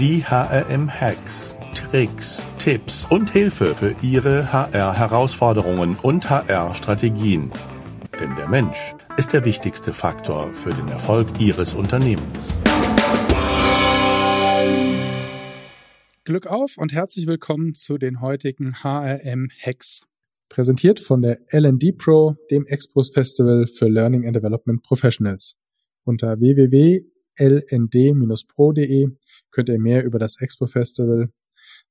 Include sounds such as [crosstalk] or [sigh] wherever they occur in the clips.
Die HRM-Hacks, Tricks, Tipps und Hilfe für Ihre HR-Herausforderungen und HR-Strategien. Denn der Mensch ist der wichtigste Faktor für den Erfolg Ihres Unternehmens. Glück auf und herzlich willkommen zu den heutigen HRM-Hacks. Präsentiert von der LD Pro, dem Expos Festival für Learning and Development Professionals. Unter www lnd-pro.de könnt ihr mehr über das Expo Festival,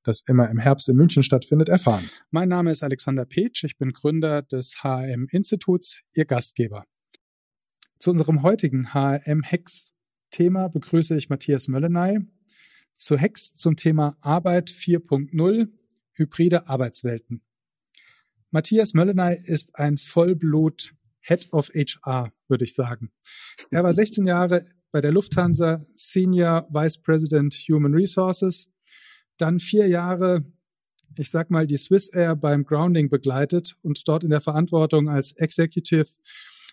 das immer im Herbst in München stattfindet, erfahren. Mein Name ist Alexander Petsch, ich bin Gründer des HRM Instituts, Ihr Gastgeber. Zu unserem heutigen HRM Hex Thema begrüße ich Matthias Möllenay. Zu Hex zum Thema Arbeit 4.0, hybride Arbeitswelten. Matthias Möllenay ist ein Vollblut Head of HR, würde ich sagen. Er war 16 Jahre bei der Lufthansa Senior Vice President Human Resources, dann vier Jahre, ich sag mal, die Swiss Air beim Grounding begleitet und dort in der Verantwortung als Executive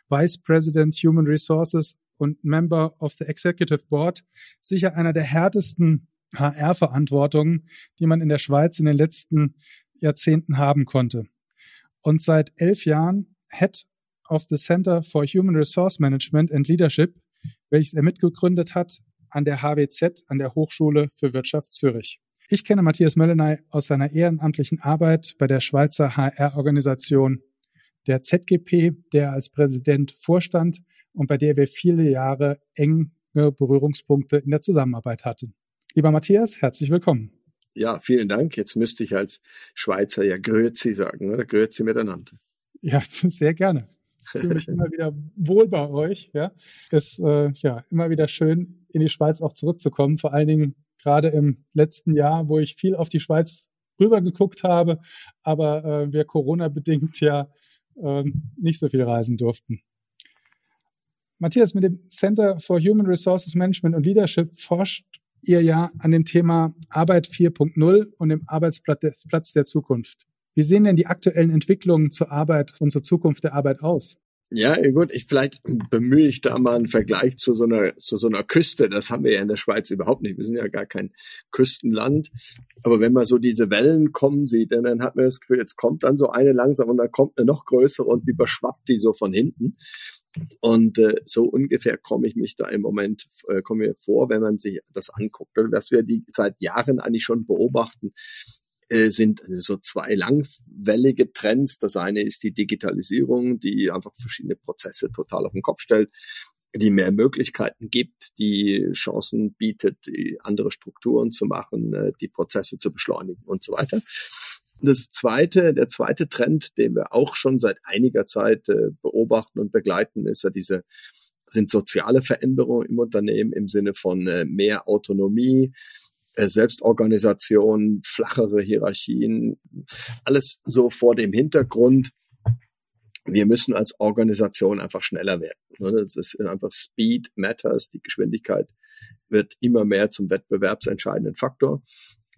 Vice President Human Resources und Member of the Executive Board sicher einer der härtesten HR-Verantwortungen, die man in der Schweiz in den letzten Jahrzehnten haben konnte. Und seit elf Jahren Head of the Center for Human Resource Management and Leadership welches er mitgegründet hat an der HWZ, an der Hochschule für Wirtschaft Zürich. Ich kenne Matthias Möllenay aus seiner ehrenamtlichen Arbeit bei der Schweizer HR-Organisation der ZGP, der als Präsident vorstand und bei der wir viele Jahre enge Berührungspunkte in der Zusammenarbeit hatten. Lieber Matthias, herzlich willkommen. Ja, vielen Dank. Jetzt müsste ich als Schweizer ja Grüezi sagen, oder? Grüezi miteinander. Ja, [laughs] sehr gerne fühle mich immer wieder wohl bei euch. Ja, ist äh, ja immer wieder schön, in die Schweiz auch zurückzukommen. Vor allen Dingen gerade im letzten Jahr, wo ich viel auf die Schweiz rübergeguckt habe, aber äh, wir Corona bedingt ja äh, nicht so viel reisen durften. Matthias, mit dem Center for Human Resources Management und Leadership forscht ihr ja an dem Thema Arbeit 4.0 und dem Arbeitsplatz der Zukunft. Wie sehen denn die aktuellen Entwicklungen zur Arbeit und zur Zukunft der Arbeit aus? Ja, gut, ich vielleicht bemühe ich da mal einen Vergleich zu so einer zu so einer Küste. Das haben wir ja in der Schweiz überhaupt nicht. Wir sind ja gar kein Küstenland. Aber wenn man so diese Wellen kommen sieht, dann hat man das Gefühl, jetzt kommt dann so eine langsam und dann kommt eine noch größere und überschwappt die so von hinten. Und äh, so ungefähr komme ich mich da im Moment äh, komme mir vor, wenn man sich das anguckt, was wir die seit Jahren eigentlich schon beobachten, äh, sind so zwei langwellige Trends. Das eine ist die Digitalisierung, die einfach verschiedene Prozesse total auf den Kopf stellt, die mehr Möglichkeiten gibt, die Chancen bietet, andere Strukturen zu machen, äh, die Prozesse zu beschleunigen und so weiter. Das zweite, der zweite Trend, den wir auch schon seit einiger Zeit äh, beobachten und begleiten, ist ja diese sind soziale Veränderungen im Unternehmen im Sinne von mehr Autonomie, äh, Selbstorganisation, flachere Hierarchien, alles so vor dem Hintergrund. Wir müssen als Organisation einfach schneller werden. Ne? Das ist einfach Speed matters. Die Geschwindigkeit wird immer mehr zum wettbewerbsentscheidenden Faktor.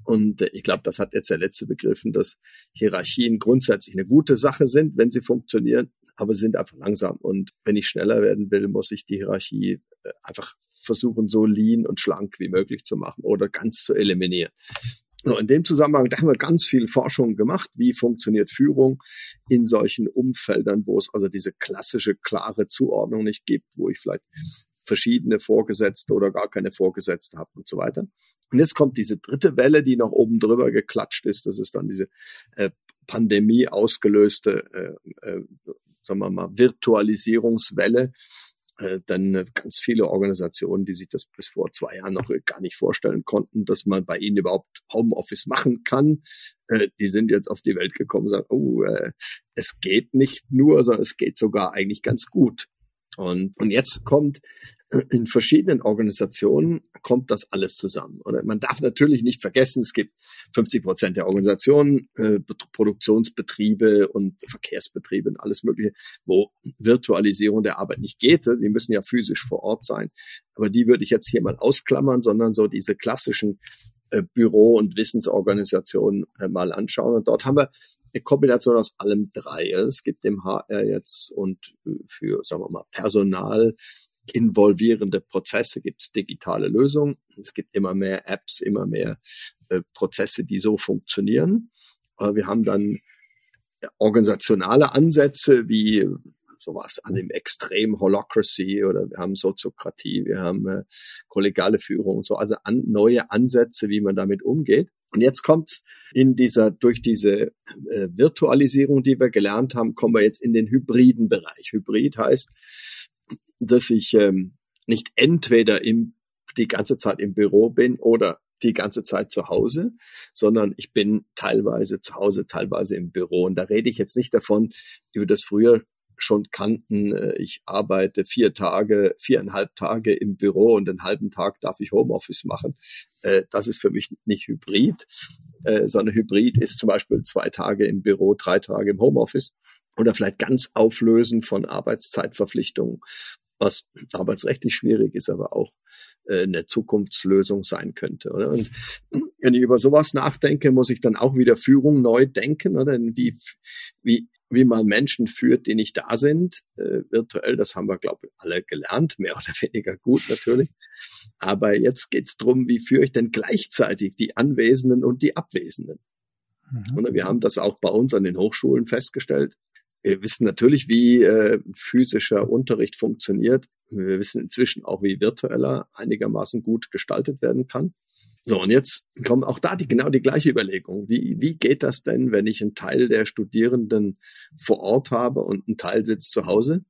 Und äh, ich glaube, das hat jetzt der letzte begriffen, dass Hierarchien grundsätzlich eine gute Sache sind, wenn sie funktionieren, aber sind einfach langsam. Und wenn ich schneller werden will, muss ich die Hierarchie äh, einfach versuchen, so lean und schlank wie möglich zu machen oder ganz zu eliminieren. So, in dem Zusammenhang, da haben wir ganz viel Forschung gemacht. Wie funktioniert Führung in solchen Umfeldern, wo es also diese klassische, klare Zuordnung nicht gibt, wo ich vielleicht verschiedene Vorgesetzte oder gar keine Vorgesetzte habe und so weiter. Und jetzt kommt diese dritte Welle, die noch oben drüber geklatscht ist. Das ist dann diese äh, Pandemie ausgelöste, äh, äh, sagen wir mal, Virtualisierungswelle, äh, dann ganz viele Organisationen, die sich das bis vor zwei Jahren noch gar nicht vorstellen konnten, dass man bei ihnen überhaupt Homeoffice machen kann. Äh, die sind jetzt auf die Welt gekommen und sagen, oh, äh, es geht nicht nur, sondern es geht sogar eigentlich ganz gut. Und, und jetzt kommt in verschiedenen Organisationen kommt das alles zusammen. Und man darf natürlich nicht vergessen, es gibt 50 Prozent der Organisationen, äh, Produktionsbetriebe und Verkehrsbetriebe und alles Mögliche, wo Virtualisierung der Arbeit nicht geht. Die müssen ja physisch vor Ort sein. Aber die würde ich jetzt hier mal ausklammern, sondern so diese klassischen äh, Büro- und Wissensorganisationen äh, mal anschauen. Und dort haben wir eine Kombination aus allem drei. Es gibt im HR jetzt und äh, für, sagen wir mal, Personal involvierende Prozesse, gibt es digitale Lösungen. Es gibt immer mehr Apps, immer mehr äh, Prozesse, die so funktionieren. Aber wir haben dann organisationale Ansätze wie sowas an dem Extrem Holocracy oder wir haben Soziokratie, wir haben äh, kollegiale Führung und so, also an, neue Ansätze, wie man damit umgeht. Und jetzt kommt's in dieser, durch diese äh, Virtualisierung, die wir gelernt haben, kommen wir jetzt in den hybriden Bereich. Hybrid heißt, dass ich ähm, nicht entweder im, die ganze Zeit im Büro bin oder die ganze Zeit zu Hause, sondern ich bin teilweise zu Hause, teilweise im Büro. Und da rede ich jetzt nicht davon, über das früher schon kannten. Äh, ich arbeite vier Tage, viereinhalb Tage im Büro und einen halben Tag darf ich Homeoffice machen. Äh, das ist für mich nicht Hybrid, äh, sondern Hybrid ist zum Beispiel zwei Tage im Büro, drei Tage im Homeoffice oder vielleicht ganz Auflösen von Arbeitszeitverpflichtungen, was arbeitsrechtlich schwierig ist, aber auch eine Zukunftslösung sein könnte. Oder? Und [clears throat] wenn ich über sowas nachdenke, muss ich dann auch wieder Führung neu denken, oder? Wie, wie wie man Menschen führt, die nicht da sind, äh, virtuell. Das haben wir, glaube ich, alle gelernt, mehr oder [laughs] weniger gut natürlich. Aber jetzt geht's drum, wie führe ich denn gleichzeitig die Anwesenden und die Abwesenden? Mhm. Und wir haben das auch bei uns an den Hochschulen festgestellt. Wir wissen natürlich, wie äh, physischer Unterricht funktioniert. Wir wissen inzwischen auch, wie virtueller einigermaßen gut gestaltet werden kann. So, und jetzt kommen auch da die, genau die gleiche Überlegung. Wie, wie geht das denn, wenn ich einen Teil der Studierenden vor Ort habe und ein Teil sitzt zu Hause?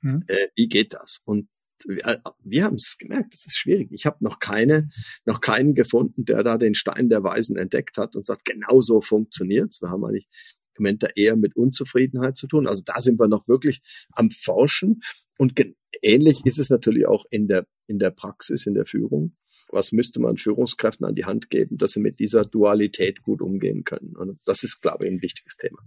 Mhm. Äh, wie geht das? Und wir, äh, wir haben es gemerkt, das ist schwierig. Ich habe noch keine, noch keinen gefunden, der da den Stein der Weisen entdeckt hat und sagt, genau so funktioniert's. Wir haben eigentlich da eher mit Unzufriedenheit zu tun. Also da sind wir noch wirklich am Forschen. Und ähnlich ist es natürlich auch in der, in der Praxis, in der Führung was müsste man Führungskräften an die Hand geben, dass sie mit dieser Dualität gut umgehen können. Und das ist, glaube ich, ein wichtiges Thema.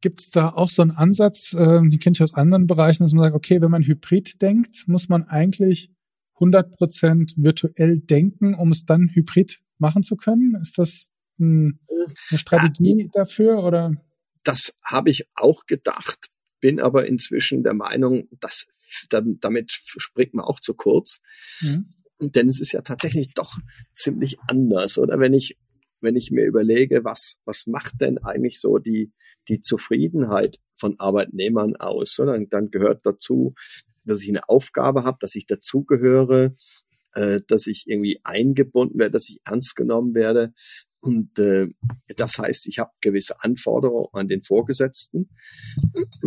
Gibt es da auch so einen Ansatz, äh, die kenne ich aus anderen Bereichen, dass man sagt, okay, wenn man hybrid denkt, muss man eigentlich 100 Prozent virtuell denken, um es dann hybrid machen zu können? Ist das ein, eine Strategie ja, dafür oder? Das habe ich auch gedacht, bin aber inzwischen der Meinung, dass damit springt man auch zu kurz. Mhm. Denn es ist ja tatsächlich doch ziemlich anders, oder? Wenn ich, wenn ich mir überlege, was, was macht denn eigentlich so die, die Zufriedenheit von Arbeitnehmern aus, oder? Dann, dann gehört dazu, dass ich eine Aufgabe habe, dass ich dazugehöre, äh, dass ich irgendwie eingebunden werde, dass ich ernst genommen werde. Und äh, das heißt, ich habe gewisse Anforderungen an den Vorgesetzten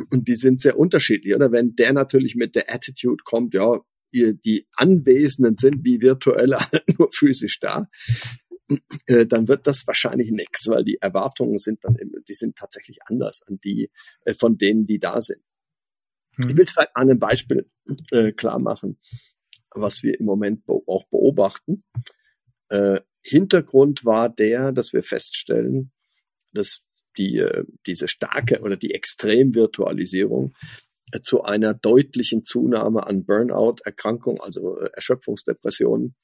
und die sind sehr unterschiedlich. Oder wenn der natürlich mit der Attitude kommt, ja, ihr, die Anwesenden sind wie virtuelle [laughs] nur physisch da, äh, dann wird das wahrscheinlich nichts, weil die Erwartungen sind dann, die sind tatsächlich anders an die äh, von denen, die da sind. Hm. Ich will es vielleicht an einem Beispiel äh, klar machen, was wir im Moment be auch beobachten. Äh, Hintergrund war der, dass wir feststellen, dass die, äh, diese starke oder die Extremvirtualisierung zu einer deutlichen Zunahme an Burnout-Erkrankungen, also äh, Erschöpfungsdepressionen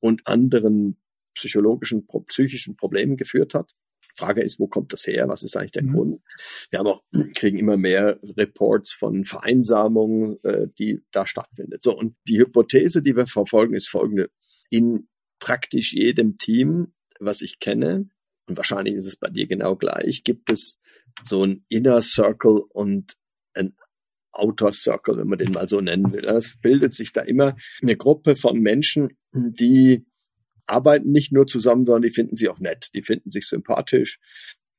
und anderen psychologischen, psychischen Problemen geführt hat. Frage ist, wo kommt das her? Was ist eigentlich der mhm. Grund? Wir haben auch, [clears throat] kriegen immer mehr Reports von Vereinsamungen, äh, die da stattfindet. So. Und die Hypothese, die wir verfolgen, ist folgende. In praktisch jedem Team, was ich kenne, und wahrscheinlich ist es bei dir genau gleich, gibt es so ein Inner Circle und ein Outer Circle, wenn man den mal so nennen will. Es bildet sich da immer eine Gruppe von Menschen, die arbeiten nicht nur zusammen, sondern die finden sie auch nett, die finden sich sympathisch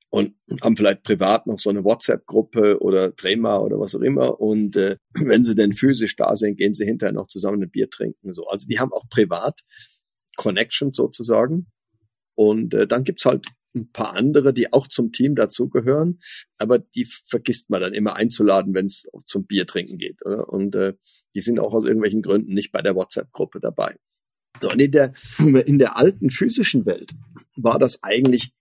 und haben vielleicht privat noch so eine WhatsApp-Gruppe oder Trema oder was auch immer. Und äh, wenn sie denn physisch da sind, gehen sie hinterher noch zusammen ein Bier trinken. So. Also die haben auch privat Connections sozusagen. Und äh, dann gibt's halt ein paar andere, die auch zum Team dazugehören, aber die vergisst man dann immer einzuladen, wenn es zum Bier trinken geht. Oder? Und äh, die sind auch aus irgendwelchen Gründen nicht bei der WhatsApp-Gruppe dabei. So, und in der, [clears throat] in der alten physischen Welt war das eigentlich,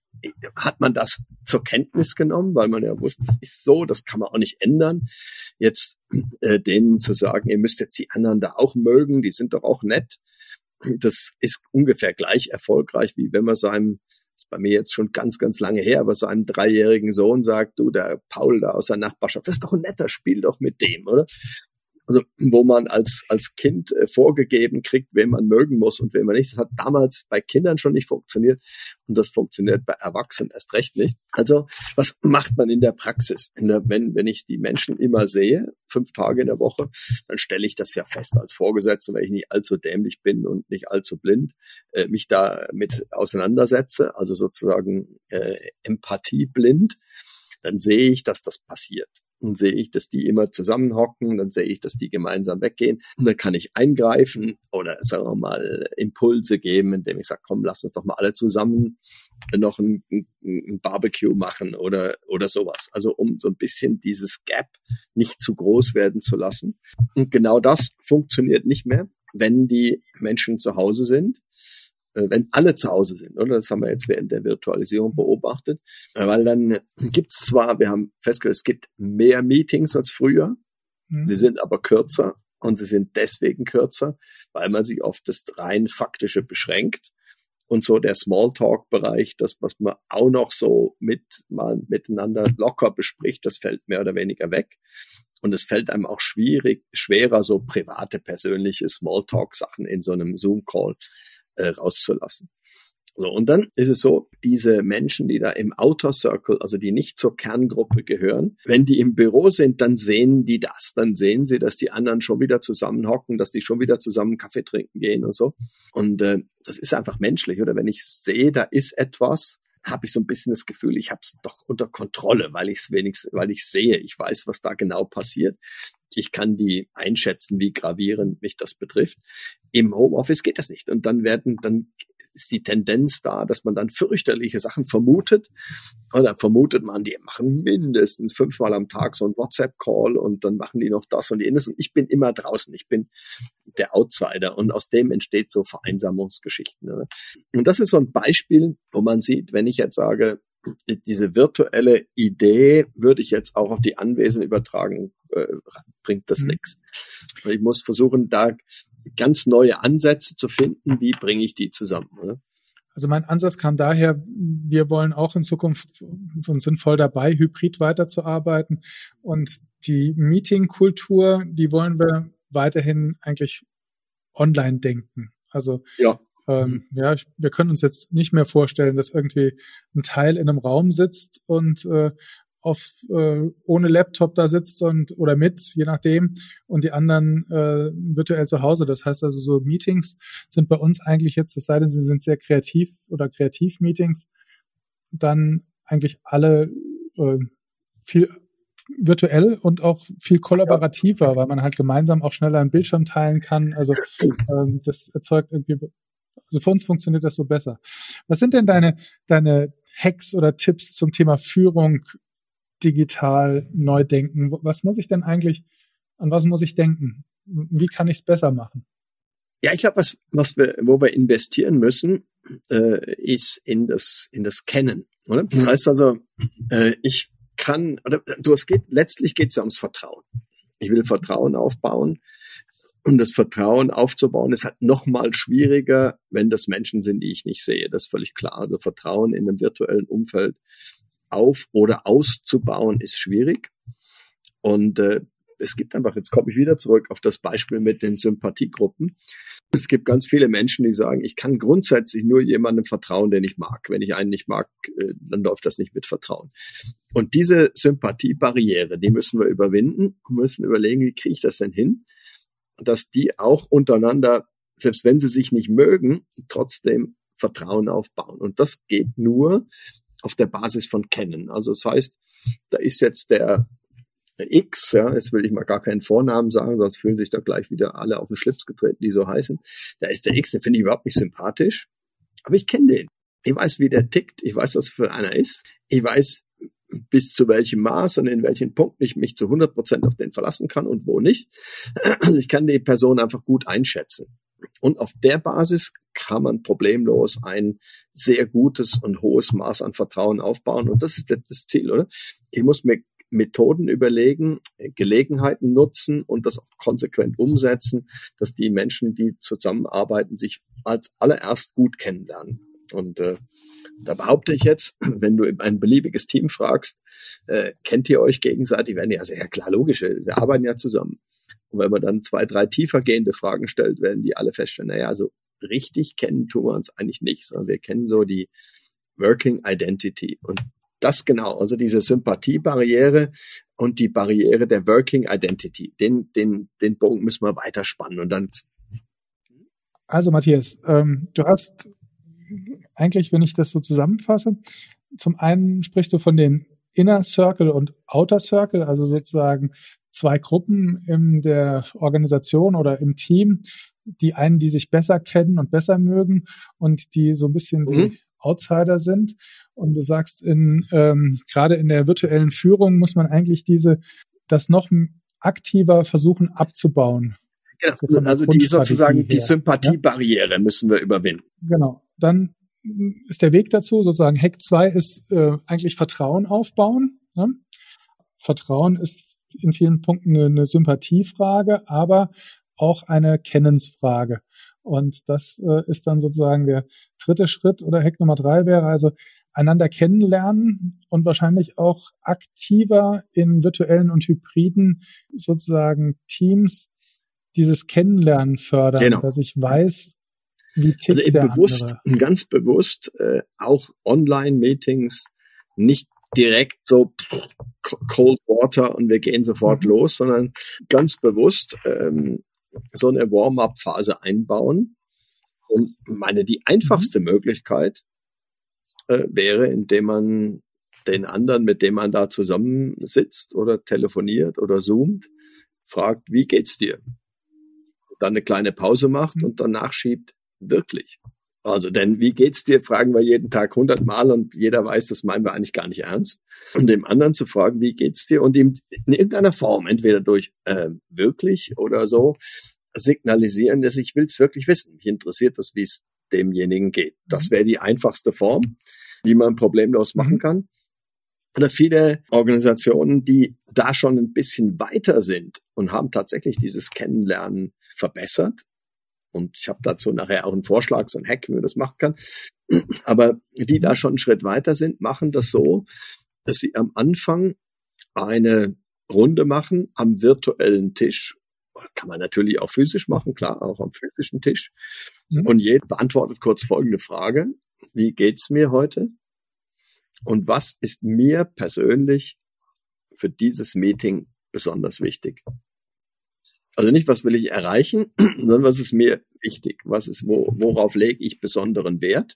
hat man das zur Kenntnis genommen, weil man ja wusste, das ist so, das kann man auch nicht ändern. Jetzt äh, denen zu sagen, ihr müsst jetzt die anderen da auch mögen, die sind doch auch nett. Das ist ungefähr gleich erfolgreich, wie wenn man seinem ist bei mir jetzt schon ganz, ganz lange her, aber so einem dreijährigen Sohn sagt, du, der Paul da aus der Nachbarschaft, das ist doch ein netter, spiel doch mit dem, oder? Also wo man als, als Kind äh, vorgegeben kriegt, wen man mögen muss und wen man nicht. Das hat damals bei Kindern schon nicht funktioniert und das funktioniert bei Erwachsenen erst recht nicht. Also was macht man in der Praxis? In der, wenn, wenn ich die Menschen immer sehe, fünf Tage in der Woche, dann stelle ich das ja fest als Vorgesetzter, weil ich nicht allzu dämlich bin und nicht allzu blind, äh, mich da mit auseinandersetze, also sozusagen äh, empathieblind, dann sehe ich, dass das passiert. Dann sehe ich, dass die immer zusammenhocken, dann sehe ich, dass die gemeinsam weggehen. Und dann kann ich eingreifen oder sagen wir mal Impulse geben, indem ich sage, komm, lass uns doch mal alle zusammen noch ein, ein Barbecue machen oder, oder sowas. Also um so ein bisschen dieses Gap nicht zu groß werden zu lassen. Und genau das funktioniert nicht mehr, wenn die Menschen zu Hause sind wenn alle zu Hause sind, oder? Das haben wir jetzt während der Virtualisierung beobachtet. Äh, weil dann gibt's zwar, wir haben festgestellt, es gibt mehr Meetings als früher, mhm. sie sind aber kürzer und sie sind deswegen kürzer, weil man sich auf das rein faktische beschränkt. Und so der Smalltalk-Bereich, das, was man auch noch so mit mal miteinander locker bespricht, das fällt mehr oder weniger weg. Und es fällt einem auch schwierig, schwerer, so private, persönliche Smalltalk-Sachen in so einem Zoom-Call äh, rauszulassen. So, und dann ist es so, diese Menschen, die da im Outer Circle, also die nicht zur Kerngruppe gehören, wenn die im Büro sind, dann sehen die das. Dann sehen sie, dass die anderen schon wieder zusammenhocken, dass die schon wieder zusammen Kaffee trinken gehen und so. Und äh, das ist einfach menschlich. Oder wenn ich sehe, da ist etwas, habe ich so ein bisschen das Gefühl, ich habe es doch unter Kontrolle, weil ich es wenigstens, weil ich sehe, ich weiß, was da genau passiert. Ich kann die einschätzen, wie gravierend mich das betrifft. Im Homeoffice geht das nicht. Und dann werden, dann ist die Tendenz da, dass man dann fürchterliche Sachen vermutet. Und dann vermutet man, die machen mindestens fünfmal am Tag so ein WhatsApp-Call und dann machen die noch das und jenes. Und ich bin immer draußen. Ich bin der Outsider. Und aus dem entsteht so Vereinsamungsgeschichten. Ne? Und das ist so ein Beispiel, wo man sieht, wenn ich jetzt sage, diese virtuelle Idee würde ich jetzt auch auf die Anwesen übertragen, äh, bringt das mhm. nichts. Ich muss versuchen, da ganz neue Ansätze zu finden, wie bringe ich die zusammen. Oder? Also mein Ansatz kam daher, wir wollen auch in Zukunft und sind voll dabei, hybrid weiterzuarbeiten. Und die Meeting-Kultur, die wollen wir weiterhin eigentlich online denken. Also ja. Ähm, ja, ich, wir können uns jetzt nicht mehr vorstellen, dass irgendwie ein Teil in einem Raum sitzt und äh, auf äh, ohne Laptop da sitzt und oder mit, je nachdem, und die anderen äh, virtuell zu Hause. Das heißt also, so Meetings sind bei uns eigentlich jetzt, es sei denn, sie sind sehr kreativ oder Kreativ-Meetings, dann eigentlich alle äh, viel virtuell und auch viel kollaborativer, weil man halt gemeinsam auch schneller einen Bildschirm teilen kann. Also [clears throat] ähm, das erzeugt irgendwie also für uns funktioniert das so besser. Was sind denn deine, deine Hacks oder Tipps zum Thema Führung digital neu denken? Was muss ich denn eigentlich, an was muss ich denken? Wie kann ich es besser machen? Ja, ich glaube, was, was wir, wo wir investieren müssen, äh, ist in das, in das Kennen. Oder? Das heißt also, äh, ich kann, oder du, es geht, letztlich geht es ja ums Vertrauen. Ich will Vertrauen aufbauen. Und das Vertrauen aufzubauen ist halt noch mal schwieriger, wenn das Menschen sind, die ich nicht sehe. Das ist völlig klar. Also Vertrauen in einem virtuellen Umfeld auf oder auszubauen ist schwierig. Und äh, es gibt einfach, jetzt komme ich wieder zurück auf das Beispiel mit den Sympathiegruppen. Es gibt ganz viele Menschen, die sagen, ich kann grundsätzlich nur jemandem vertrauen, den ich mag. Wenn ich einen nicht mag, äh, dann läuft das nicht mit Vertrauen. Und diese Sympathiebarriere, die müssen wir überwinden und müssen überlegen, wie kriege ich das denn hin? Dass die auch untereinander, selbst wenn sie sich nicht mögen, trotzdem Vertrauen aufbauen. Und das geht nur auf der Basis von Kennen. Also das heißt, da ist jetzt der X, ja, jetzt will ich mal gar keinen Vornamen sagen, sonst fühlen sich da gleich wieder alle auf den Schlips getreten, die so heißen. Da ist der X, den finde ich überhaupt nicht sympathisch, aber ich kenne den. Ich weiß, wie der tickt, ich weiß, was für einer ist, ich weiß, bis zu welchem Maß und in welchen Punkten ich mich zu 100 Prozent auf den verlassen kann und wo nicht. Also ich kann die Person einfach gut einschätzen. Und auf der Basis kann man problemlos ein sehr gutes und hohes Maß an Vertrauen aufbauen. Und das ist das Ziel, oder? Ich muss mir Methoden überlegen, Gelegenheiten nutzen und das auch konsequent umsetzen, dass die Menschen, die zusammenarbeiten, sich als allererst gut kennenlernen. Und äh, da behaupte ich jetzt, [clears throat] wenn du ein beliebiges Team fragst, äh, kennt ihr euch gegenseitig? Werden ja, ja klar, logisch, wir arbeiten ja zusammen. Und wenn man dann zwei, drei tiefergehende Fragen stellt, werden die alle feststellen, naja, also richtig kennen tun wir uns eigentlich nicht, sondern wir kennen so die Working Identity. Und das genau, also diese Sympathiebarriere und die Barriere der Working Identity. Den, den, den Bogen müssen wir weiterspannen und dann. Also Matthias, ähm, du hast eigentlich, wenn ich das so zusammenfasse, zum einen sprichst du von den Inner Circle und Outer Circle, also sozusagen zwei Gruppen in der Organisation oder im Team, die einen, die sich besser kennen und besser mögen und die so ein bisschen mhm. die Outsider sind. Und du sagst, in ähm, gerade in der virtuellen Führung muss man eigentlich diese das noch aktiver versuchen abzubauen. Genau, so also die sozusagen die Sympathiebarriere ja? müssen wir überwinden. Genau. Dann ist der Weg dazu, sozusagen Hack 2 ist äh, eigentlich Vertrauen aufbauen. Ne? Vertrauen ist in vielen Punkten eine, eine Sympathiefrage, aber auch eine Kennensfrage. Und das äh, ist dann sozusagen der dritte Schritt oder Hack Nummer drei wäre also einander kennenlernen und wahrscheinlich auch aktiver in virtuellen und hybriden sozusagen Teams dieses Kennenlernen fördern, genau. dass ich weiß, also der bewusst, andere. ganz bewusst äh, auch Online-Meetings nicht direkt so Cold Water und wir gehen sofort mhm. los, sondern ganz bewusst ähm, so eine Warm-up-Phase einbauen. Und meine, die einfachste mhm. Möglichkeit äh, wäre, indem man den anderen, mit dem man da zusammensitzt oder telefoniert oder zoomt, fragt, wie geht's dir? Dann eine kleine Pause macht mhm. und danach schiebt, wirklich. Also, denn wie geht's dir, fragen wir jeden Tag hundertmal und jeder weiß, das meinen wir eigentlich gar nicht ernst. Und dem anderen zu fragen, wie geht's dir und ihm in irgendeiner Form, entweder durch äh, wirklich oder so, signalisieren, dass ich will's wirklich wissen. Mich interessiert das, wie es demjenigen geht. Das mhm. wäre die einfachste Form, die man problemlos machen mhm. kann. Oder viele Organisationen, die da schon ein bisschen weiter sind und haben tatsächlich dieses Kennenlernen verbessert, und ich habe dazu nachher auch einen Vorschlag, so ein Hack, wie man das machen kann. [clears throat] Aber die da schon einen Schritt weiter sind, machen das so, dass sie am Anfang eine Runde machen am virtuellen Tisch. Kann man natürlich auch physisch machen, klar, auch am physischen Tisch. Mhm. Und jeder beantwortet kurz folgende Frage. Wie geht's mir heute? Und was ist mir persönlich für dieses Meeting besonders wichtig? Also nicht, was will ich erreichen, [clears throat] sondern was ist mir wichtig, was ist, wo, worauf lege ich besonderen Wert.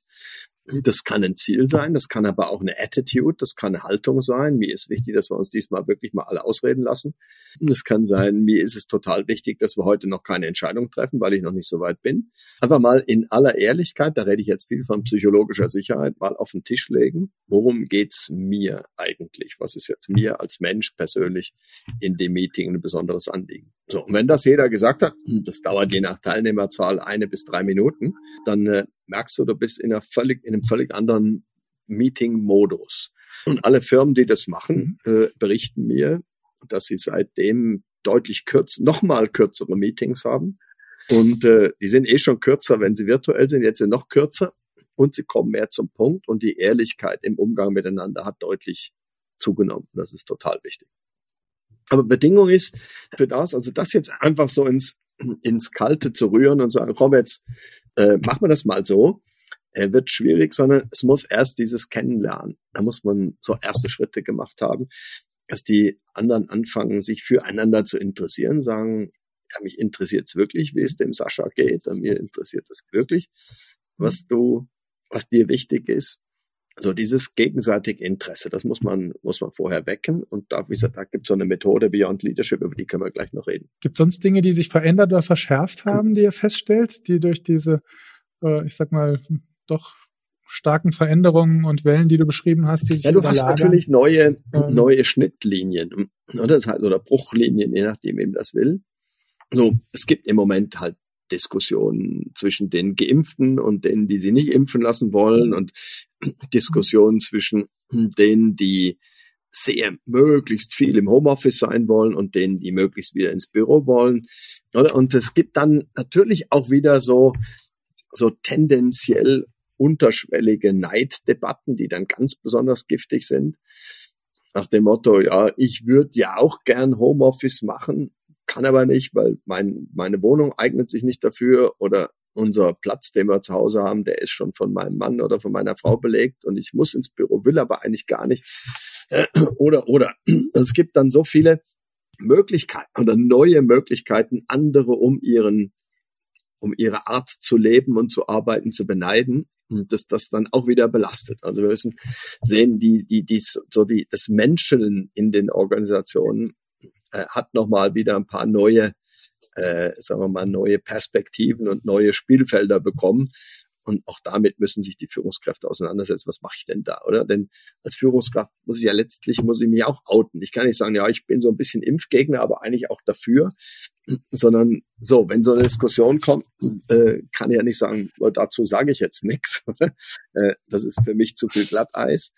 Das kann ein Ziel sein, das kann aber auch eine Attitude, das kann eine Haltung sein. Mir ist wichtig, dass wir uns diesmal wirklich mal alle ausreden lassen. Das kann sein, mir ist es total wichtig, dass wir heute noch keine Entscheidung treffen, weil ich noch nicht so weit bin. Aber mal in aller Ehrlichkeit, da rede ich jetzt viel von psychologischer Sicherheit, mal auf den Tisch legen. Worum geht's mir eigentlich? Was ist jetzt mir als Mensch persönlich in dem Meeting ein besonderes Anliegen? So, und wenn das jeder gesagt hat, das dauert je nach Teilnehmerzahl eine bis drei Minuten, dann äh, merkst du, du bist in, einer völlig, in einem völlig anderen Meeting-Modus. Und alle Firmen, die das machen, äh, berichten mir, dass sie seitdem deutlich kürzer, nochmal kürzere Meetings haben. Und äh, die sind eh schon kürzer, wenn sie virtuell sind, jetzt sind noch kürzer und sie kommen mehr zum Punkt und die Ehrlichkeit im Umgang miteinander hat deutlich zugenommen. Das ist total wichtig. Aber Bedingung ist für das, also das jetzt einfach so ins, ins Kalte zu rühren und sagen, jetzt, äh, machen wir das mal so, äh, wird schwierig, sondern es muss erst dieses Kennenlernen. Da muss man so erste Schritte gemacht haben, dass die anderen anfangen, sich füreinander zu interessieren, sagen, ja, mich interessiert's wirklich, wie es dem Sascha geht, mir interessiert es wirklich, was du, was dir wichtig ist. Also dieses gegenseitige Interesse, das muss man, muss man vorher wecken. Und da, wie gesagt, da gibt es so eine Methode Beyond Leadership, über die können wir gleich noch reden. Gibt es sonst Dinge, die sich verändert oder verschärft haben, die ihr feststellt, die durch diese, äh, ich sag mal, doch starken Veränderungen und Wellen, die du beschrieben hast, die sich Ja, du hast natürlich neue, ähm, neue Schnittlinien, oder? Das heißt, oder Bruchlinien, je nachdem, wem das will. So, es gibt im Moment halt Diskussionen zwischen den Geimpften und denen, die sie nicht impfen lassen wollen und [clears throat] Diskussionen zwischen [clears throat] denen, die sehr möglichst viel im Homeoffice sein wollen und denen, die möglichst wieder ins Büro wollen. Und es gibt dann natürlich auch wieder so, so tendenziell unterschwellige Neiddebatten, die dann ganz besonders giftig sind. Nach dem Motto, ja, ich würde ja auch gern Homeoffice machen, kann aber nicht, weil mein, meine Wohnung eignet sich nicht dafür oder unser Platz, den wir zu Hause haben, der ist schon von meinem Mann oder von meiner Frau belegt und ich muss ins Büro, will aber eigentlich gar nicht. [clears throat] Oder, oder. [clears throat] Es gibt dann so viele Möglichkeiten oder neue Möglichkeiten, andere um ihren, um ihre Art zu leben und zu arbeiten zu beneiden, dass das dann auch wieder belastet. Also wir müssen sehen, die, die, die, so die, das Menschen in den Organisationen äh, hat nochmal wieder ein paar neue, äh, sagen wir mal, neue Perspektiven und neue Spielfelder bekommen. Und auch damit müssen sich die Führungskräfte auseinandersetzen. Was mache ich denn da, oder? Denn als Führungskraft muss ich ja letztlich, muss ich mich auch outen. Ich kann nicht sagen, ja, ich bin so ein bisschen Impfgegner, aber eigentlich auch dafür. [clears throat] Sondern so, wenn so eine Diskussion kommt, [clears throat] äh, kann ich ja nicht sagen, dazu sage ich jetzt nichts. [laughs] Äh, das ist für mich zu viel Glatteis.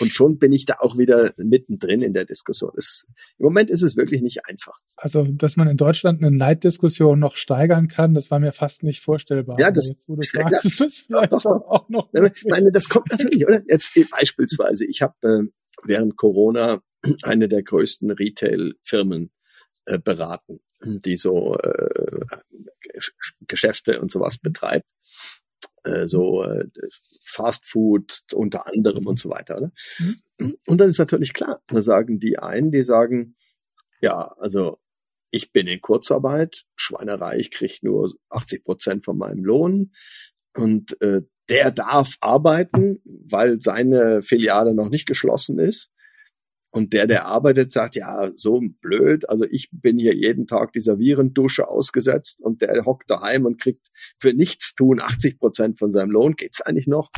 Und schon bin ich da auch wieder mittendrin in der Diskussion. Es, Im Moment ist es wirklich nicht einfach. Also, dass man in Deutschland eine Neiddiskussion noch steigern kann, das war mir fast nicht vorstellbar. Ja, das, jetzt, wo du [laughs] sagst, ja, ist das vielleicht doch, doch, auch noch. Ich meine, das kommt natürlich, oder? Jetzt beispielsweise, ich habe äh, während Corona [clears throat] eine der größten Retail-Firmen äh, beraten, die so äh, Geschäfte und sowas betreibt. Äh, so äh, Fast Food unter anderem und so weiter. Ne? Mhm. Und dann ist natürlich klar, da sagen die einen, die sagen, ja, also ich bin in Kurzarbeit, Schweinerei, ich kriege nur 80 Prozent von meinem Lohn und äh, der darf arbeiten, weil seine Filiale noch nicht geschlossen ist. Und der, der arbeitet, sagt, ja, so blöd, also ich bin hier jeden Tag dieser Virendusche ausgesetzt und der hockt daheim und kriegt für nichts tun 80 Prozent von seinem Lohn. Geht's eigentlich noch?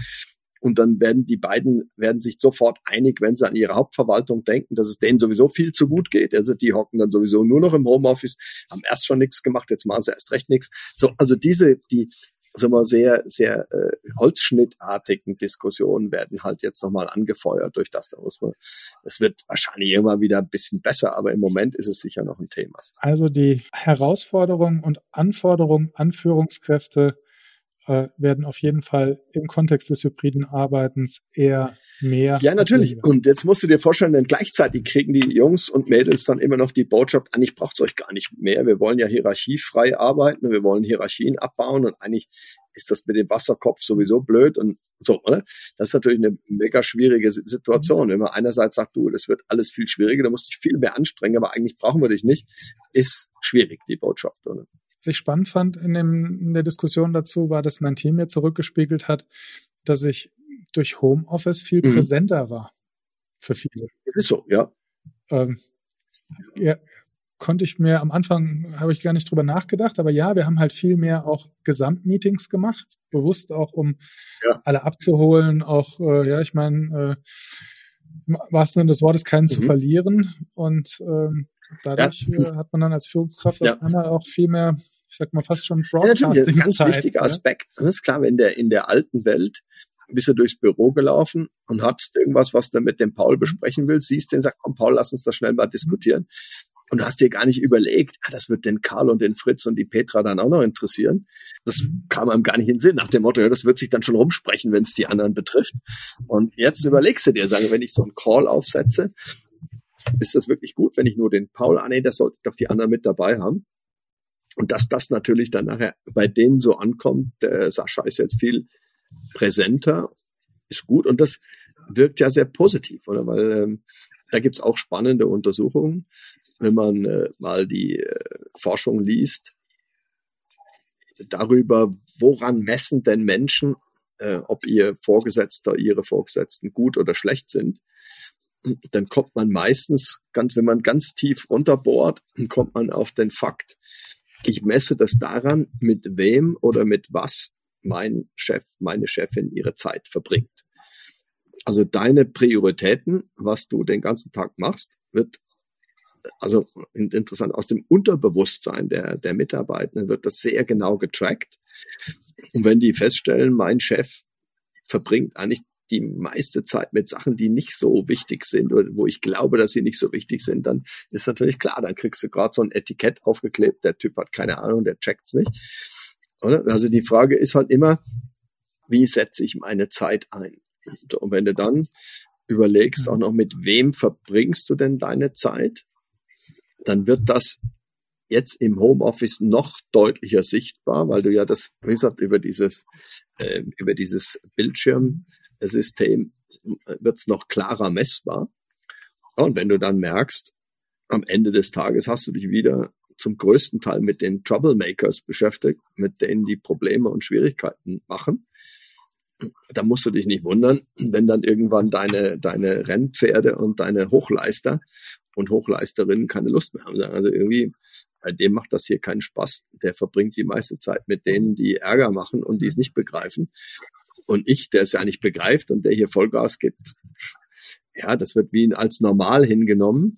Und dann werden die beiden, werden sich sofort einig, wenn sie an ihre Hauptverwaltung denken, dass es denen sowieso viel zu gut geht. Also die hocken dann sowieso nur noch im Homeoffice, haben erst schon nichts gemacht, jetzt machen sie erst recht nichts. So, also diese, die, sagen wir, sehr, sehr äh, holzschnittartigen Diskussionen werden halt jetzt nochmal angefeuert durch das. Da muss man, es wird wahrscheinlich immer wieder ein bisschen besser, aber im Moment ist es sicher noch ein Thema. Also die Herausforderungen und Anforderungen an Führungskräfte äh, werden auf jeden Fall im Kontext des hybriden Arbeitens eher mehr. Ja, natürlich. Weniger. Und jetzt musst du dir vorstellen, denn gleichzeitig kriegen die Jungs und Mädels dann immer noch die Botschaft, eigentlich braucht es euch gar nicht mehr. Wir wollen ja hierarchiefrei arbeiten, wir wollen Hierarchien abbauen und eigentlich ist das mit dem Wasserkopf sowieso blöd und so, oder? Das ist natürlich eine mega schwierige Situation. Wenn man einerseits sagt, du, das wird alles viel schwieriger, da musst du dich viel mehr anstrengen, aber eigentlich brauchen wir dich nicht, ist schwierig, die Botschaft, oder? Was ich spannend fand in, dem, in der Diskussion dazu, war, dass mein Team mir zurückgespiegelt hat, dass ich durch Homeoffice viel mhm. präsenter war für viele. Das ist so, ja. Ähm, ja, konnte ich mir am Anfang habe ich gar nicht drüber nachgedacht, aber ja, wir haben halt viel mehr auch Gesamtmeetings gemacht, bewusst auch um ja. alle abzuholen, auch äh, ja, ich meine, äh, was denn das Wort ist, keinen mhm. zu verlieren und ähm, dadurch ja. Äh, hat man dann als Führungskraft ja. auch viel mehr ich sag mal fast schon Broadcasting. Ja, natürlich, ein ganz wichtiger Aspekt. Das ist klar, in der, in der alten Welt bist du durchs Büro gelaufen und hattest irgendwas, was du mit dem Paul besprechen willst, siehst den, sagst, komm Paul, lass uns das schnell mal diskutieren. Und du hast dir gar nicht überlegt, ah, das wird den Karl und den Fritz und die Petra dann auch noch interessieren. Das kam einem gar nicht in den Sinn, nach dem Motto, ja, das wird sich dann schon rumsprechen, wenn es die anderen betrifft. Und jetzt überlegst du dir, sagen, wenn ich so einen Call aufsetze, ist das wirklich gut, wenn ich nur den Paul annehme, das sollte doch die anderen mit dabei haben. Und dass das natürlich dann nachher bei denen so ankommt, der Sascha ist jetzt viel präsenter, ist gut. Und das wirkt ja sehr positiv, oder? Weil ähm, da gibt's auch spannende Untersuchungen, wenn man äh, mal die äh, Forschung liest, darüber, woran messen denn Menschen, äh, ob ihr Vorgesetzter, ihre Vorgesetzten gut oder schlecht sind dann kommt man meistens, ganz, wenn man ganz tief runterbohrt, kommt man auf den Fakt, ich messe das daran, mit wem oder mit was mein Chef, meine Chefin ihre Zeit verbringt. Also deine Prioritäten, was du den ganzen Tag machst, wird also interessant aus dem Unterbewusstsein der, der Mitarbeitenden wird das sehr genau getrackt. Und wenn die feststellen, mein Chef verbringt eigentlich die meiste Zeit mit Sachen, die nicht so wichtig sind oder wo ich glaube, dass sie nicht so wichtig sind, dann ist natürlich klar, dann kriegst du gerade so ein Etikett aufgeklebt, der Typ hat keine Ahnung, der checkt's nicht. Oder? Also die Frage ist halt immer, wie setze ich meine Zeit ein? Und wenn du dann überlegst auch noch, mit wem verbringst du denn deine Zeit, dann wird das jetzt im Homeoffice noch deutlicher sichtbar, weil du ja das, wie gesagt, über dieses, äh, über dieses Bildschirmsystem wird es noch klarer messbar. Und wenn du dann merkst, am Ende des Tages hast du dich wieder zum größten Teil mit den Troublemakers beschäftigt, mit denen die Probleme und Schwierigkeiten machen, da musst du dich nicht wundern, wenn dann irgendwann deine, deine Rennpferde und deine Hochleister und Hochleisterinnen keine Lust mehr haben. Also irgendwie, bei dem macht das hier keinen Spaß. Der verbringt die meiste Zeit mit denen, die Ärger machen und die es nicht begreifen. Und ich, der es ja nicht begreift und der hier Vollgas gibt, ja, das wird wie als normal hingenommen.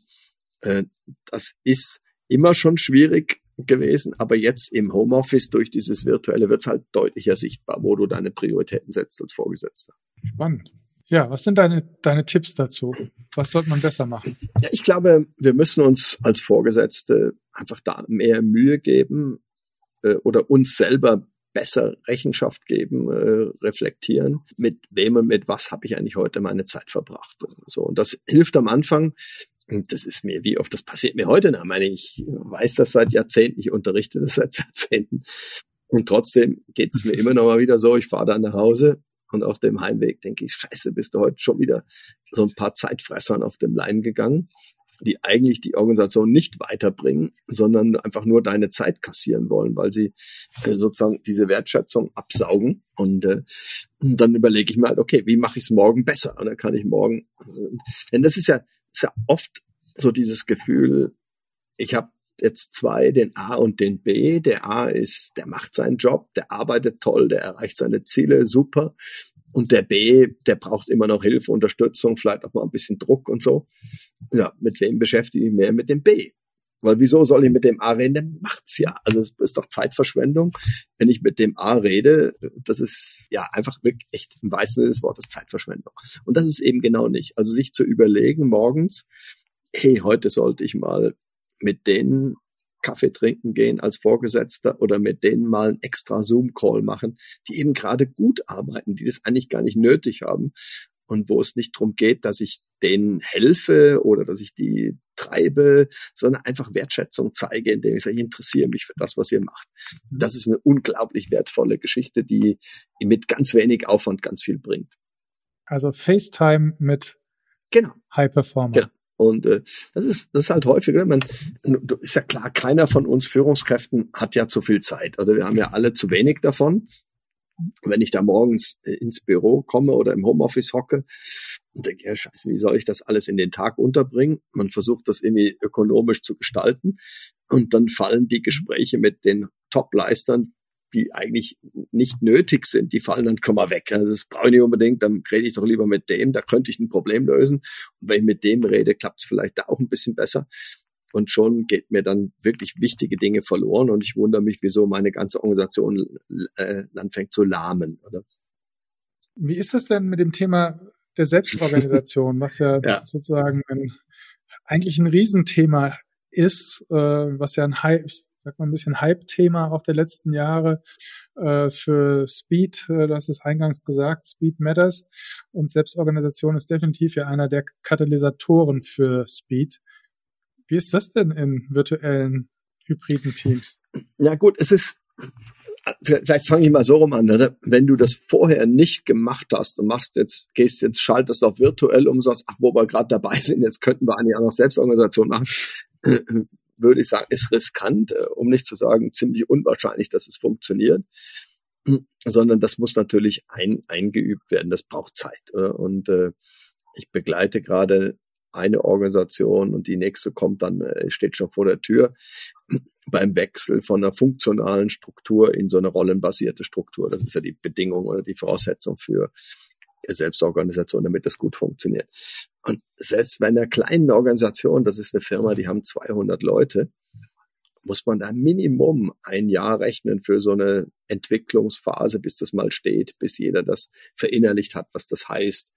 Äh, das ist immer schon schwierig, gewesen, aber jetzt im Homeoffice durch dieses Virtuelle wird es halt deutlicher sichtbar, wo du deine Prioritäten setzt als Vorgesetzter. Spannend. Ja, was sind deine, deine Tipps dazu? Was sollte man besser machen? Ja, ich glaube, wir müssen uns als Vorgesetzte einfach da mehr Mühe geben äh, oder uns selber besser Rechenschaft geben, äh, reflektieren, mit wem und mit was habe ich eigentlich heute meine Zeit verbracht. So und das hilft am Anfang, und das ist mir, wie oft das passiert mir heute noch. Ich meine, ich weiß das seit Jahrzehnten, ich unterrichte das [laughs] seit Jahrzehnten. Und trotzdem geht es mir immer noch mal wieder so, ich fahre dann nach Hause und auf dem Heimweg denke ich, scheiße, bist du heute schon wieder so ein paar Zeitfressern auf dem Lein gegangen, die eigentlich die Organisation nicht weiterbringen, sondern einfach nur deine Zeit kassieren wollen, weil sie äh, sozusagen diese Wertschätzung absaugen. Und, äh, dann überlege ich mir halt, okay, wie mache ich es morgen besser? Und dann kann ich morgen, äh, denn das ist ja ist ja oft so dieses Gefühl, ich habe jetzt zwei, den A und den B. Der A ist, der macht seinen Job, der arbeitet toll, der erreicht seine Ziele super. Und der B, der braucht immer noch Hilfe, Unterstützung, vielleicht auch mal ein bisschen Druck und so. Ja, mit wem beschäftige ich mich mehr? Mit dem B. Weil wieso soll ich mit dem A reden? Der macht's ja. Also es ist doch Zeitverschwendung, wenn ich mit dem A rede. Das ist ja einfach wirklich echt im weißen Sinne des Wortes Zeitverschwendung. Und das ist eben genau nicht. Also sich zu überlegen morgens, hey, heute sollte ich mal mit denen Kaffee trinken gehen als Vorgesetzter oder mit denen mal einen extra Zoom-Call machen, die eben gerade gut arbeiten, die das eigentlich gar nicht nötig haben und wo es nicht darum geht, dass ich denen helfe oder dass ich die treibe, sondern einfach Wertschätzung zeige, indem ich sage, ich interessiere mich für das, was ihr macht. Das ist eine unglaublich wertvolle Geschichte, die mit ganz wenig Aufwand ganz viel bringt. Also FaceTime mit genau. High Performer. Genau. Und äh, das ist das ist halt häufiger. Man ist ja klar, keiner von uns Führungskräften hat ja zu viel Zeit. Also wir haben ja alle zu wenig davon wenn ich da morgens äh, ins Büro komme oder im Homeoffice hocke und denke, ja, scheiße, wie soll ich das alles in den Tag unterbringen? Man versucht das irgendwie ökonomisch zu gestalten und dann fallen die Gespräche mit den Top-Leistern, die eigentlich nicht nötig sind, die fallen dann schon mal weg. Also das brauche ich nicht unbedingt, dann rede ich doch lieber mit dem, da könnte ich ein Problem lösen. Und wenn ich mit dem rede, klappt es vielleicht da auch ein bisschen besser und schon geht mir dann wirklich wichtige Dinge verloren und ich wundere mich, wieso meine ganze Organisation äh, anfängt zu lahmen. Oder? Wie ist das denn mit dem Thema der Selbstorganisation, was ja, [laughs] ja. sozusagen ein, eigentlich ein Riesenthema ist, äh, was ja ein Hype, ich sag mal ein bisschen Hype-Thema auch der letzten Jahre äh, für Speed, äh, du hast es eingangs gesagt, Speed Matters und Selbstorganisation ist definitiv ja einer der Katalysatoren für Speed. Wie ist das denn in virtuellen hybriden Teams? Ja gut, es ist, vielleicht fange ich mal so rum an, oder? wenn du das vorher nicht gemacht hast und machst jetzt, gehst jetzt, schaltest auf virtuell um, sagst, ach, wo wir gerade dabei [laughs] sind, jetzt könnten wir eigentlich auch noch Selbstorganisation machen, würde ich sagen, ist riskant, äh, um nicht zu sagen, ziemlich unwahrscheinlich, dass es funktioniert [clears throat] sondern das muss natürlich ein, eingeübt werden. Das braucht Zeit. Oder? Und äh, ich begleite gerade eine Organisation und die nächste kommt dann, äh, steht schon vor der Tür [clears throat] beim Wechsel von einer funktionalen Struktur in so eine rollenbasierte Struktur. Das ist ja die Bedingung oder die Voraussetzung für Selbstorganisation, damit das gut funktioniert. Und selbst bei einer kleinen Organisation, das ist eine Firma, die haben 200 Leute, muss man da Minimum ein Jahr rechnen für so eine Entwicklungsphase, bis das mal steht, bis jeder das verinnerlicht hat, was das heißt.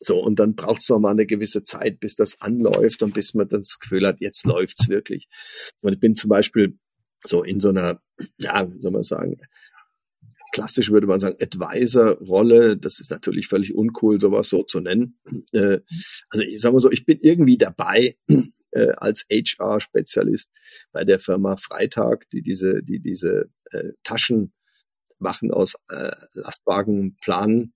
So, und dann braucht es noch mal eine gewisse Zeit, bis das anläuft und bis man das Gefühl hat, jetzt läuft's wirklich. Und ich bin zum Beispiel so in so einer, ja, wie soll man sagen, klassisch würde man sagen, Advisor-Rolle. Das ist natürlich völlig uncool, sowas so zu nennen. Äh, also ich sage mal so, ich bin irgendwie dabei, äh, als HR-Spezialist bei der Firma Freitag, die diese, die diese äh, Taschen machen aus äh, Lastwagenplanen,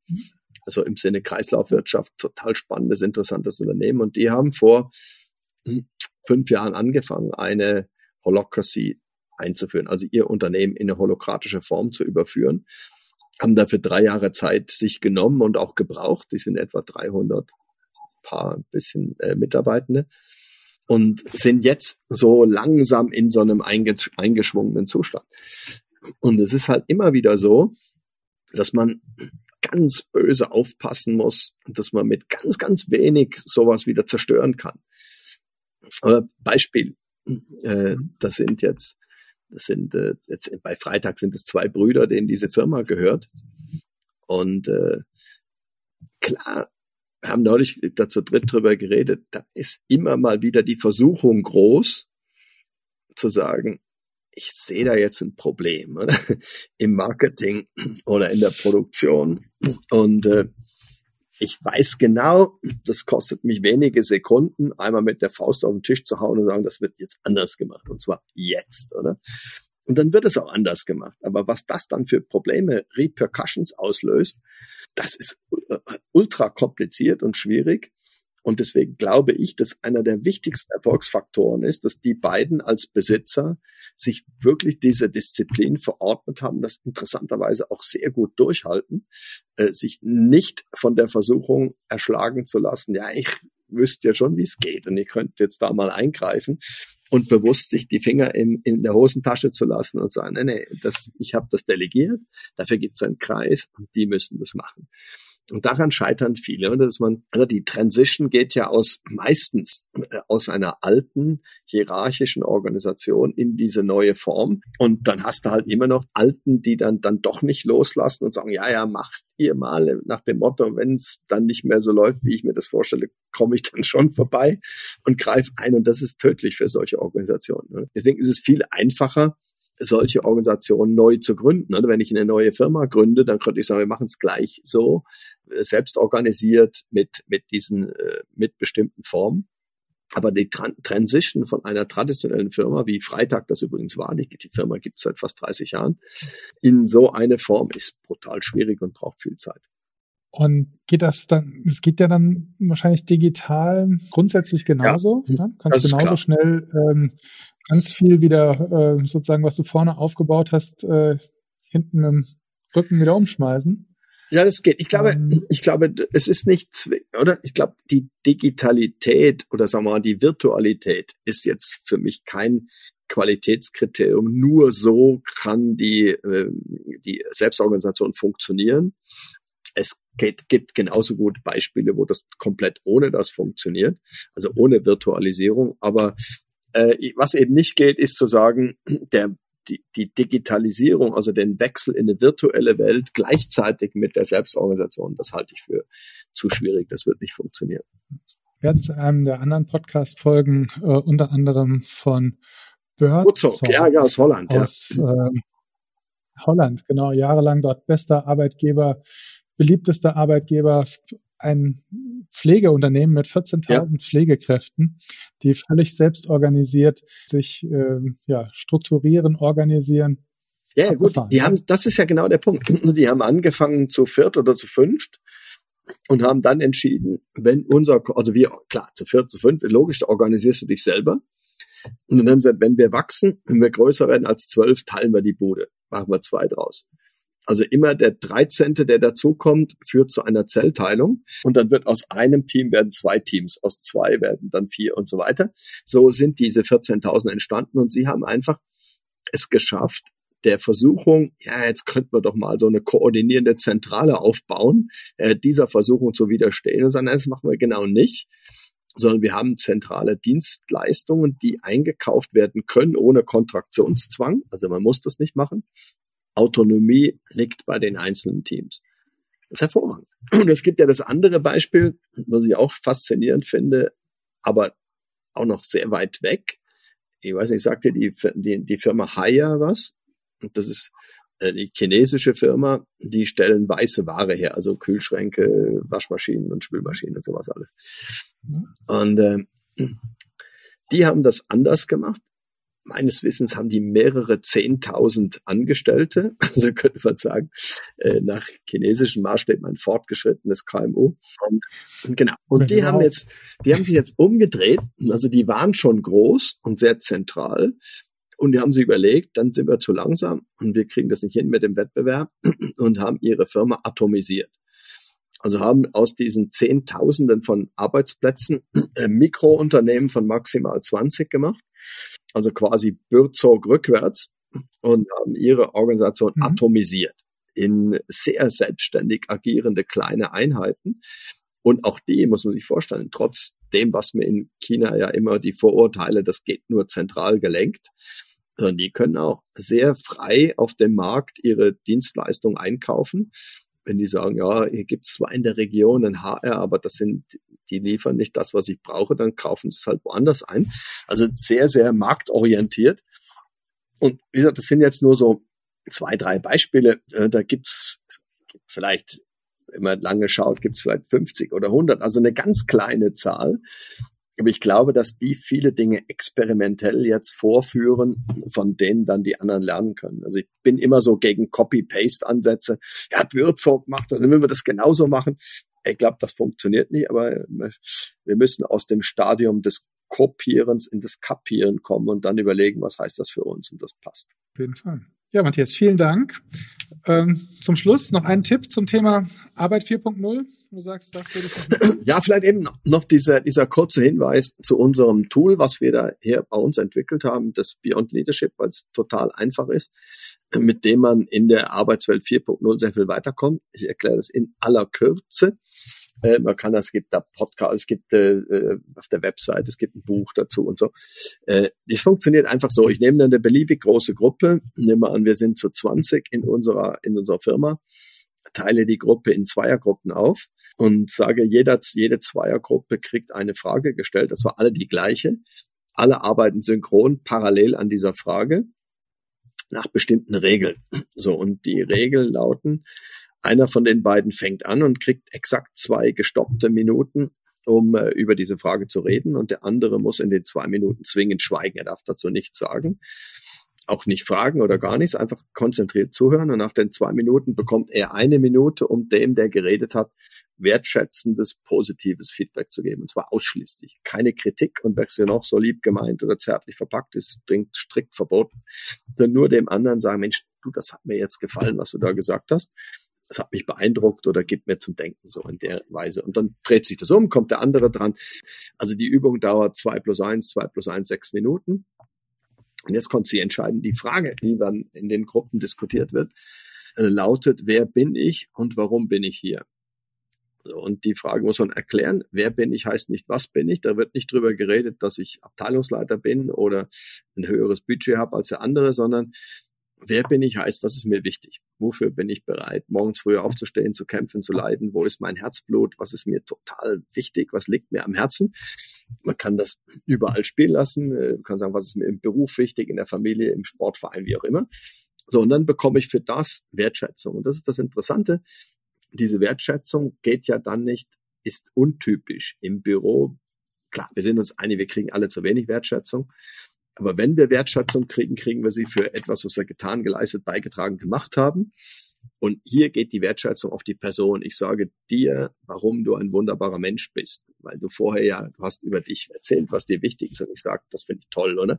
also im Sinne Kreislaufwirtschaft, total spannendes, interessantes Unternehmen. Und die haben vor hm, fünf Jahren angefangen, eine Holocracy einzuführen, also ihr Unternehmen in eine holokratische Form zu überführen. Haben dafür drei Jahre Zeit sich genommen und auch gebraucht. Die sind etwa 300 paar bisschen äh, Mitarbeitende und sind jetzt so langsam in so einem eingesch eingeschwungenen Zustand. Und es ist halt immer wieder so, dass man ganz böse aufpassen muss dass man mit ganz, ganz wenig sowas wieder zerstören kann. Beispiel, äh, das sind jetzt, das sind äh, jetzt bei Freitag sind es zwei Brüder, denen diese Firma gehört. Und äh, klar, wir haben neulich dazu dritt drüber geredet, da ist immer mal wieder die Versuchung groß, zu sagen, ich sehe da jetzt ein Problem oder? [laughs] im Marketing oder in der Produktion. Und äh, ich weiß genau, das kostet mich wenige Sekunden, einmal mit der Faust auf den Tisch zu hauen und sagen, das wird jetzt anders gemacht. Und zwar jetzt, oder? Und dann wird es auch anders gemacht. Aber was das dann für Probleme, Repercussions auslöst, das ist äh, ultra kompliziert und schwierig. Und deswegen glaube ich, dass einer der wichtigsten Erfolgsfaktoren ist, dass die beiden als Besitzer sich wirklich diese Disziplin verordnet haben, das interessanterweise auch sehr gut durchhalten, äh, sich nicht von der Versuchung erschlagen zu lassen, ja, ich wüsste ja schon, wie es geht und ich könnte jetzt da mal eingreifen und bewusst sich die Finger in, in der Hosentasche zu lassen und sagen, nee, nee, das, ich habe das delegiert, dafür gibt es einen Kreis und die müssen das machen. Und daran scheitern viele, oder? dass man, also die Transition geht ja aus meistens äh, aus einer alten hierarchischen Organisation in diese neue Form. Und dann hast du halt immer noch Alten, die dann dann doch nicht loslassen und sagen, ja, ja, macht ihr mal nach dem Motto, wenn es dann nicht mehr so läuft, wie ich mir das vorstelle, komme ich dann schon vorbei und greife ein. Und das ist tödlich für solche Organisationen. Ne? Deswegen ist es viel einfacher, solche Organisationen neu zu gründen. Und wenn ich eine neue Firma gründe, dann könnte ich sagen, wir machen es gleich so, äh, selbst organisiert mit, mit diesen, äh, mit bestimmten Formen. Aber die Tran Transition von einer traditionellen Firma, wie Freitag das übrigens war, die, die Firma gibt es seit fast 30 Jahren, in so eine Form ist brutal schwierig und braucht viel Zeit. Und geht das dann, es geht ja dann wahrscheinlich digital grundsätzlich genauso. Ja, ne? Kannst genauso schnell ähm, ganz viel wieder äh, sozusagen, was du vorne aufgebaut hast, äh, hinten im Rücken wieder umschmeißen. Ja, das geht. Ich glaube, ähm, ich glaube, es ist nicht, oder? Ich glaube, die Digitalität oder sagen wir mal, die Virtualität ist jetzt für mich kein Qualitätskriterium. Nur so kann die, äh, die Selbstorganisation funktionieren. Es geht, gibt genauso gut Beispiele, wo das komplett ohne das funktioniert, also ohne Virtualisierung. Aber äh, was eben nicht geht, ist zu sagen, [clears throat] der, die, die Digitalisierung, also den Wechsel in eine virtuelle Welt gleichzeitig mit der Selbstorganisation, das halte ich für zu schwierig. Das wird nicht funktionieren. Wir hatten in einem der anderen Podcast-Folgen äh, unter anderem von Birdsong, ja, ja, aus Holland. Aus ja. äh, Holland, genau, jahrelang dort bester Arbeitgeber, beliebtester Arbeitgeber, ein Pflegeunternehmen mit 14.000 ja. Pflegekräften, die völlig selbst organisiert sich äh, ja, strukturieren, organisieren. Ja, gut, die haben, das ist ja genau der Punkt. [laughs] Die haben angefangen zu viert oder zu fünft und haben dann entschieden, wenn unser, also wir, klar, zu viert, zu fünf, logisch, organisierst du dich selber. Und dann haben sie gesagt, wenn wir wachsen, wenn wir größer werden als zwölf, teilen wir die Bude. Machen wir zwei draus. Also immer der 13., der dazukommt, führt zu einer Zellteilung und dann wird aus einem Team werden zwei Teams, aus zwei werden dann vier und so weiter. So sind diese 14.000 entstanden und sie haben einfach es geschafft, der Versuchung, ja, jetzt könnten wir doch mal so eine koordinierende Zentrale aufbauen, äh, dieser Versuchung zu widerstehen und sagen, nein, das machen wir genau nicht, sondern wir haben zentrale Dienstleistungen, die eingekauft werden können ohne Kontraktionszwang. Also man muss das nicht machen. Autonomie liegt bei den einzelnen Teams. Das ist hervorragend. Und es gibt ja das andere Beispiel, was ich auch faszinierend finde, aber auch noch sehr weit weg. Ich weiß nicht, sagt dir die, die, die Firma Haya was? Das ist äh, die chinesische Firma, die stellen weiße Ware her, also Kühlschränke, Waschmaschinen und Spülmaschinen und sowas alles. Und äh, Die haben das anders gemacht meines Wissens haben die mehrere Zehntausend Angestellte, [laughs] also könnte man sagen, äh, nach chinesischen Maßstäben ein fortgeschrittenes KMU. Und, genau. Und die haben jetzt, die haben sich jetzt umgedreht. Also die waren schon groß und sehr zentral. Und die haben sich überlegt, dann sind wir zu langsam und wir kriegen das nicht hin mit dem Wettbewerb [clears throat] und haben ihre Firma atomisiert. Also haben aus diesen Zehntausenden von Arbeitsplätzen [clears throat] äh, Mikrounternehmen von maximal 20 gemacht also quasi Bürzog rückwärts und haben ihre Organisation mhm. atomisiert in sehr selbstständig agierende kleine Einheiten. Und auch die muss man sich vorstellen, trotz dem, was mir in China ja immer die Vorurteile, das geht nur zentral gelenkt, sondern die können auch sehr frei auf dem Markt ihre Dienstleistung einkaufen. Wenn die sagen, ja, hier gibt es zwar in der Region ein HR, aber das sind die liefern nicht das, was ich brauche, dann kaufen sie es halt woanders ein. Also sehr, sehr marktorientiert. Und wie gesagt, das sind jetzt nur so zwei, drei Beispiele. Äh, da gibt's gibt vielleicht, wenn man lange schaut, gibt's vielleicht 50 oder 100, also eine ganz kleine Zahl. Aber ich glaube, dass die viele Dinge experimentell jetzt vorführen, von denen dann die anderen lernen können. Also ich bin immer so gegen Copy-Paste-Ansätze. Ja, Bürzog macht das, dann will wir das genauso machen. Ich glaube, das funktioniert nicht, aber wir müssen aus dem Stadium des Kopierens in das Kapieren kommen und dann überlegen, was heißt das für uns und das passt. Auf jeden Fall. Ja, Matthias, vielen Dank. Ähm, zum Schluss noch ein Tipp zum Thema Arbeit 4.0. Du sagst, das würde ich [clears throat] Ja, vielleicht eben noch dieser, dieser kurze Hinweis zu unserem Tool, was wir da hier bei uns entwickelt haben, das Beyond Leadership, weil es total einfach ist, mit dem man in der Arbeitswelt 4.0 sehr viel weiterkommt. Ich erkläre das in aller Kürze. Äh, man kann, es gibt da Podcast, es gibt äh, äh, auf der Website, es gibt ein Buch dazu und so. Äh, das funktioniert einfach so. Ich nehme dann eine beliebig große Gruppe, nehme an, wir sind zu 20 in unserer, in unserer Firma, teile die Gruppe in Zweiergruppen auf und sage, jeder, jede Zweiergruppe kriegt eine Frage gestellt. Das war alle die gleiche. Alle arbeiten synchron parallel an dieser Frage nach bestimmten Regeln. So, und die Regeln lauten, einer von den beiden fängt an und kriegt exakt zwei gestoppte Minuten, um äh, über diese Frage zu reden. Und der andere muss in den zwei Minuten zwingend schweigen. Er darf dazu nichts sagen. Auch nicht fragen oder gar nichts, einfach konzentriert zuhören. Und nach den zwei Minuten bekommt er eine Minute, um dem, der geredet hat, wertschätzendes, positives Feedback zu geben. Und zwar ausschließlich. Keine Kritik und wer noch so lieb gemeint oder zärtlich verpackt ist, dringend strikt verboten. Dann nur dem anderen sagen, Mensch, du, das hat mir jetzt gefallen, was du da gesagt hast das hat mich beeindruckt oder gibt mir zum Denken so in der Weise. Und dann dreht sich das um, kommt der andere dran. Also die Übung dauert zwei plus eins, zwei plus eins, sechs Minuten. Und jetzt kommt sie entscheidend. Die Frage, die dann in den Gruppen diskutiert wird, äh, lautet, wer bin ich und warum bin ich hier? Und die Frage muss man erklären. Wer bin ich heißt nicht, was bin ich. Da wird nicht drüber geredet, dass ich Abteilungsleiter bin oder ein höheres Budget habe als der andere, sondern wer bin ich heißt, was ist mir wichtig? Wofür bin ich bereit, morgens früher aufzustehen, zu kämpfen, zu leiden? Wo ist mein Herzblut? Was ist mir total wichtig? Was liegt mir am Herzen? Man kann das überall spielen lassen. Man äh, kann sagen, was ist mir im Beruf wichtig, in der Familie, im Sportverein, wie auch immer. So, und dann bekomme ich für das Wertschätzung. Und das ist das Interessante. Diese Wertschätzung geht ja dann nicht, ist untypisch im Büro. Klar, wir sind uns einig, wir kriegen alle zu wenig Wertschätzung. Aber wenn wir Wertschätzung kriegen, kriegen wir sie für etwas, was wir getan, geleistet, beigetragen, gemacht haben. Und hier geht die Wertschätzung auf die Person. Ich sage dir, warum du ein wunderbarer Mensch bist, weil du vorher ja, du hast über dich erzählt, was dir wichtig ist. Und ich sage, das finde ich toll, oder?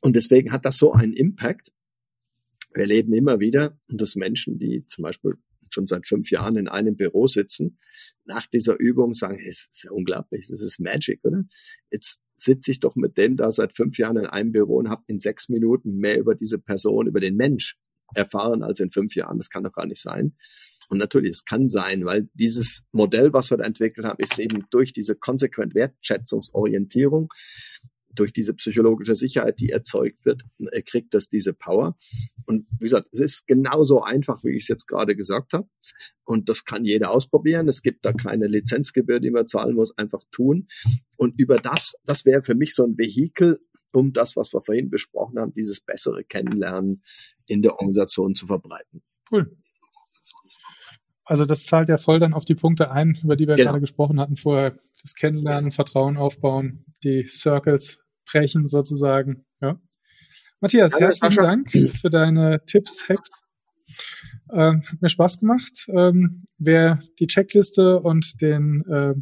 Und deswegen hat das so einen Impact. Wir erleben immer wieder, dass Menschen, die zum Beispiel schon seit fünf Jahren in einem Büro sitzen, nach dieser Übung sagen, es ist ja unglaublich, das ist Magic, oder? Jetzt sitze ich doch mit dem da seit fünf Jahren in einem Büro und habe in sechs Minuten mehr über diese Person, über den Mensch erfahren als in fünf Jahren. Das kann doch gar nicht sein. Und natürlich, es kann sein, weil dieses Modell, was wir da entwickelt haben, ist eben durch diese konsequent Wertschätzungsorientierung durch diese psychologische Sicherheit, die erzeugt wird, äh, kriegt das diese Power. Und wie gesagt, es ist genauso einfach, wie ich es jetzt gerade gesagt habe. Und das kann jeder ausprobieren. Es gibt da keine Lizenzgebühr, die man zahlen muss, einfach tun. Und über das, das wäre für mich so ein Vehikel, um das, was wir vorhin besprochen haben, dieses bessere Kennenlernen in der Organisation zu verbreiten. Cool. Also das zahlt ja voll dann auf die Punkte ein, über die wir genau. gerade gesprochen hatten vorher. Das Kennenlernen, Vertrauen aufbauen, die Circles brechen sozusagen. Ja. Matthias, ja, herzlichen Dank für deine Tipps, Hacks. Ähm, hat mir Spaß gemacht. Ähm, wer die Checkliste und den äh,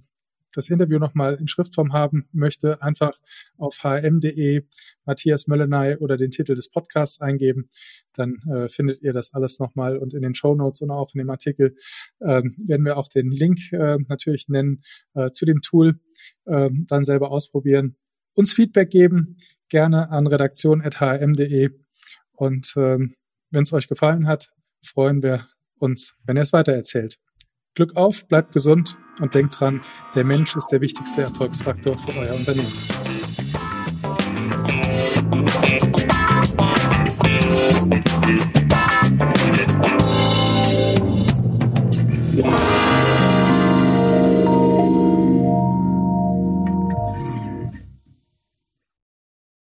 das Interview nochmal in Schriftform haben möchte, einfach auf hm.de Matthias Möllenay oder den Titel des Podcasts eingeben. Dann äh, findet ihr das alles nochmal und in den Show Notes und auch in dem Artikel ähm, werden wir auch den Link äh, natürlich nennen äh, zu dem Tool, äh, dann selber ausprobieren, uns Feedback geben, gerne an redaktion.hm.de und ähm, wenn es euch gefallen hat, freuen wir uns, wenn ihr es weitererzählt. Glück auf, bleibt gesund und denkt dran, der Mensch ist der wichtigste Erfolgsfaktor für euer Unternehmen.